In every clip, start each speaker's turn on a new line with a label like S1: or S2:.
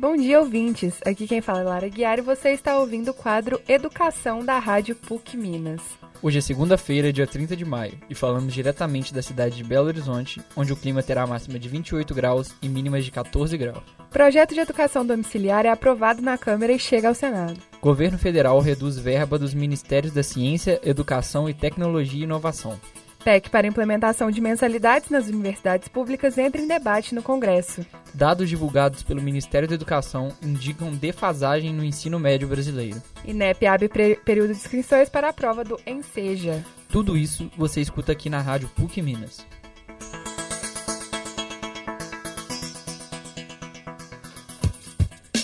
S1: Bom dia, ouvintes. Aqui quem fala é Lara Guiar e você está ouvindo o quadro Educação da Rádio PUC Minas.
S2: Hoje é segunda-feira, dia 30 de maio, e falamos diretamente da cidade de Belo Horizonte, onde o clima terá máxima de 28 graus e mínimas de 14 graus.
S1: Projeto de educação domiciliar é aprovado na Câmara e chega ao Senado.
S2: Governo federal reduz verba dos Ministérios da Ciência, Educação e Tecnologia e Inovação.
S1: PEC para implementação de mensalidades nas universidades públicas entra em debate no Congresso.
S2: Dados divulgados pelo Ministério da Educação indicam defasagem no ensino médio brasileiro.
S1: INEP abre período de inscrições para a prova do Enseja.
S2: Tudo isso você escuta aqui na Rádio PUC Minas.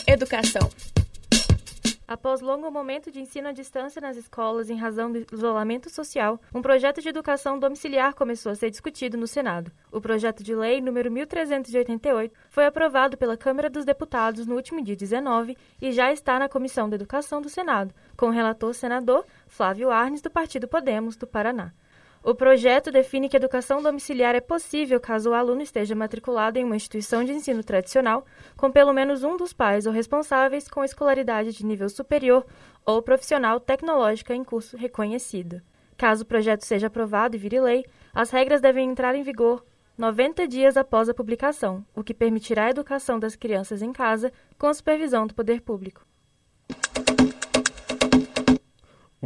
S3: Educação. Após longo momento de ensino à distância nas escolas em razão do isolamento social, um projeto de educação domiciliar começou a ser discutido no Senado. O projeto de lei número 1388 foi aprovado pela Câmara dos Deputados no último dia 19 e já está na Comissão de Educação do Senado, com o relator senador Flávio Arnes do Partido Podemos do Paraná. O projeto define que educação domiciliar é possível caso o aluno esteja matriculado em uma instituição de ensino tradicional, com pelo menos um dos pais ou responsáveis com escolaridade de nível superior ou profissional tecnológica em curso reconhecido. Caso o projeto seja aprovado e vire lei, as regras devem entrar em vigor 90 dias após a publicação, o que permitirá a educação das crianças em casa com supervisão do poder público.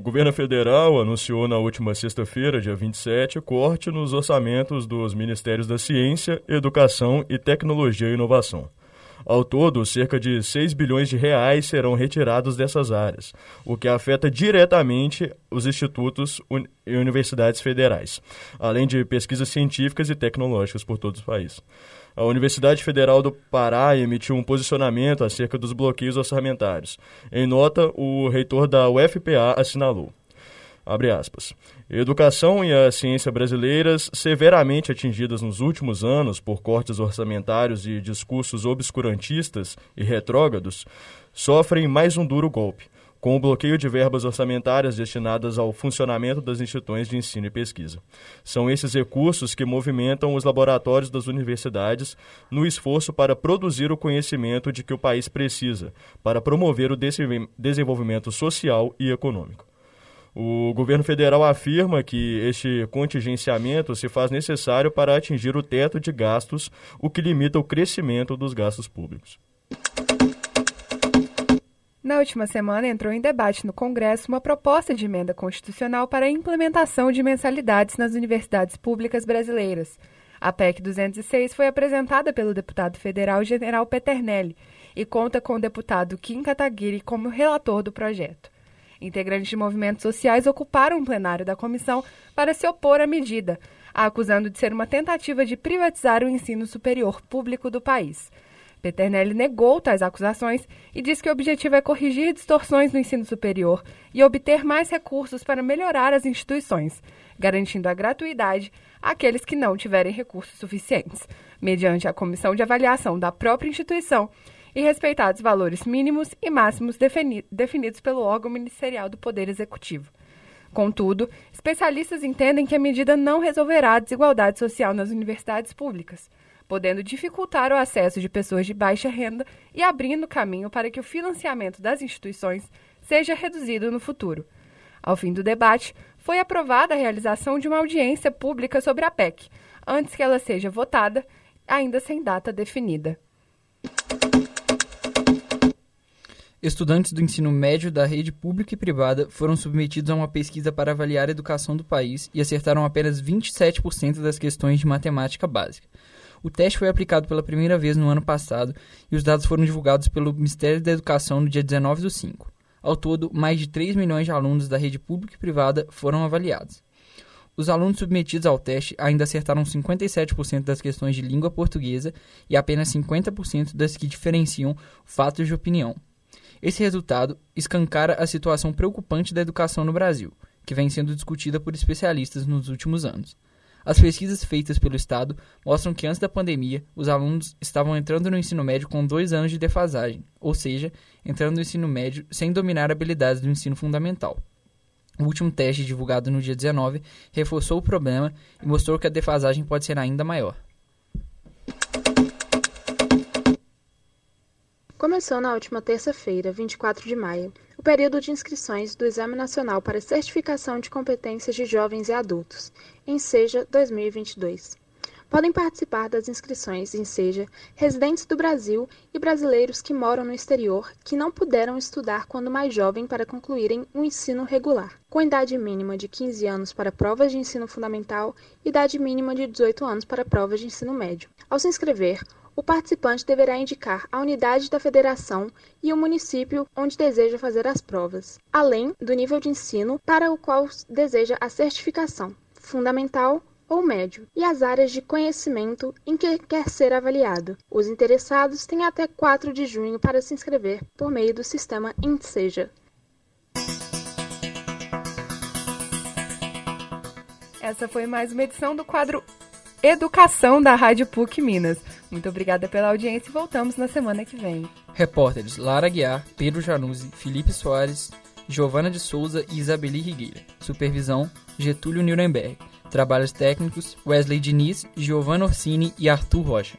S4: O governo federal anunciou na última sexta-feira, dia 27, corte nos orçamentos dos Ministérios da Ciência, Educação e Tecnologia e Inovação. Ao todo, cerca de 6 bilhões de reais serão retirados dessas áreas, o que afeta diretamente os institutos e universidades federais, além de pesquisas científicas e tecnológicas por todo o país. A Universidade Federal do Pará emitiu um posicionamento acerca dos bloqueios orçamentários. Em nota, o reitor da UFPA assinalou. Abre aspas. Educação e a ciência brasileiras, severamente atingidas nos últimos anos por cortes orçamentários e discursos obscurantistas e retrógrados, sofrem mais um duro golpe com o bloqueio de verbas orçamentárias destinadas ao funcionamento das instituições de ensino e pesquisa. São esses recursos que movimentam os laboratórios das universidades no esforço para produzir o conhecimento de que o país precisa para promover o desenvolvimento social e econômico. O governo federal afirma que este contingenciamento se faz necessário para atingir o teto de gastos, o que limita o crescimento dos gastos públicos.
S1: Na última semana, entrou em debate no Congresso uma proposta de emenda constitucional para a implementação de mensalidades nas universidades públicas brasileiras. A PEC 206 foi apresentada pelo deputado federal General Peternelli e conta com o deputado Kim Kataguiri como relator do projeto. Integrantes de movimentos sociais ocuparam o plenário da comissão para se opor à medida, acusando de ser uma tentativa de privatizar o ensino superior público do país. Peternelli negou tais acusações e disse que o objetivo é corrigir distorções no ensino superior e obter mais recursos para melhorar as instituições, garantindo a gratuidade àqueles que não tiverem recursos suficientes, mediante a comissão de avaliação da própria instituição e respeitados valores mínimos e máximos defini definidos pelo órgão ministerial do Poder Executivo. Contudo, especialistas entendem que a medida não resolverá a desigualdade social nas universidades públicas podendo dificultar o acesso de pessoas de baixa renda e abrindo caminho para que o financiamento das instituições seja reduzido no futuro. Ao fim do debate, foi aprovada a realização de uma audiência pública sobre a PEC, antes que ela seja votada, ainda sem data definida.
S2: Estudantes do ensino médio da rede pública e privada foram submetidos a uma pesquisa para avaliar a educação do país e acertaram apenas 27% das questões de matemática básica. O teste foi aplicado pela primeira vez no ano passado e os dados foram divulgados pelo Ministério da Educação no dia 19 do 5. Ao todo, mais de 3 milhões de alunos da rede pública e privada foram avaliados. Os alunos submetidos ao teste ainda acertaram 57% das questões de língua portuguesa e apenas 50% das que diferenciam fatos de opinião. Esse resultado escancara a situação preocupante da educação no Brasil, que vem sendo discutida por especialistas nos últimos anos. As pesquisas feitas pelo Estado mostram que antes da pandemia, os alunos estavam entrando no ensino médio com dois anos de defasagem, ou seja, entrando no ensino médio sem dominar habilidades do ensino fundamental. O último teste, divulgado no dia 19, reforçou o problema e mostrou que a defasagem pode ser ainda maior.
S5: Começou na última terça-feira, 24 de maio, o período de inscrições do Exame Nacional para Certificação de Competências de Jovens e Adultos, em SEJA 2022. Podem participar das inscrições em SEJA residentes do Brasil e brasileiros que moram no exterior que não puderam estudar quando mais jovem para concluírem o ensino regular, com idade mínima de 15 anos para provas de ensino fundamental e idade mínima de 18 anos para provas de ensino médio. Ao se inscrever, o participante deverá indicar a unidade da federação e o município onde deseja fazer as provas, além do nível de ensino para o qual deseja a certificação, fundamental ou médio, e as áreas de conhecimento em que quer ser avaliado. Os interessados têm até 4 de junho para se inscrever por meio do sistema INSEJA.
S1: Essa foi mais uma edição do quadro Educação da Rádio PUC Minas. Muito obrigada pela audiência e voltamos na semana que vem.
S2: Repórteres Lara Guiar, Pedro Januzzi, Felipe Soares, Giovana de Souza e Isabeli Rigueira. Supervisão Getúlio Nuremberg. Trabalhos técnicos Wesley Diniz, Giovanna Orsini e Arthur Rocha.